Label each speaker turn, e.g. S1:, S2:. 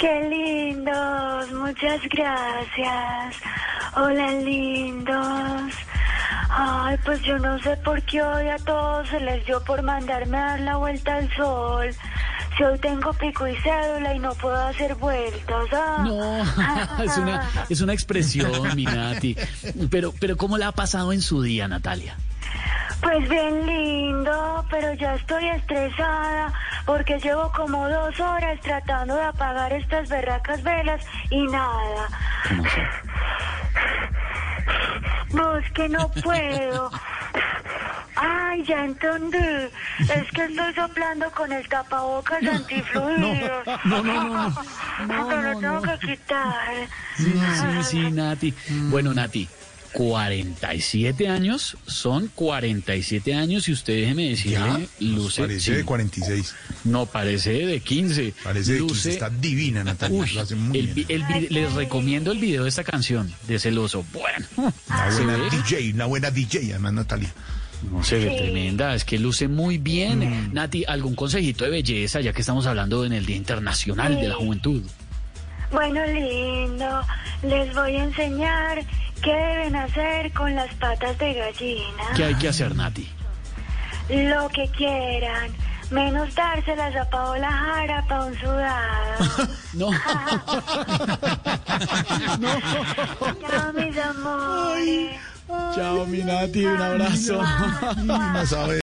S1: Qué lindos, muchas gracias. Hola, lindos. Ay, pues yo no sé por qué hoy a todos se les dio por mandarme a dar la vuelta al sol. Si hoy tengo pico y cédula y no puedo hacer vueltas. ah.
S2: No, es una, es una expresión, mi Nati. Pero, pero ¿cómo la ha pasado en su día, Natalia?
S1: Pues bien lindo, pero ya estoy estresada porque llevo como dos horas tratando de apagar estas berracas velas y nada. No, es que no puedo. Ay, ya entendí. Es que estoy soplando con el tapabocas antifluidos.
S2: No, no, no, no.
S1: Pero lo tengo que quitar.
S2: Sí, sí, sí, Nati. Bueno, Nati, 47 años, son 47 años y usted déjeme decirle, luce...
S3: Parece
S2: sí,
S3: de 46.
S2: no, parece de 15.
S3: Parece de 15.
S2: Luce-
S3: Está divina, Natalia.
S2: Uy,
S3: lo hace muy
S2: el
S3: bien.
S2: les recomiendo el video de esta canción, de Celoso. Bueno,
S3: Una
S2: ¿se
S3: buena
S2: ve?
S3: DJ, una buena DJ, además, Natalia.
S2: No se ve
S1: Sí.
S2: tremenda, es que luce muy bien.
S3: Mm.
S2: Nati, ¿algún consejito de belleza, ya que estamos hablando en el Día Internacional de la. Juventud?
S1: Bueno, lindo, les voy a enseñar qué deben hacer con las patas de gallina.
S2: ¿Qué hay que hacer, Nati?
S1: Lo que quieran, menos dárselas a Paola Jara para un sudado.
S2: No.
S1: Chao, mis amores.
S2: Chao, mi Nati, un abrazo.
S3: No sabe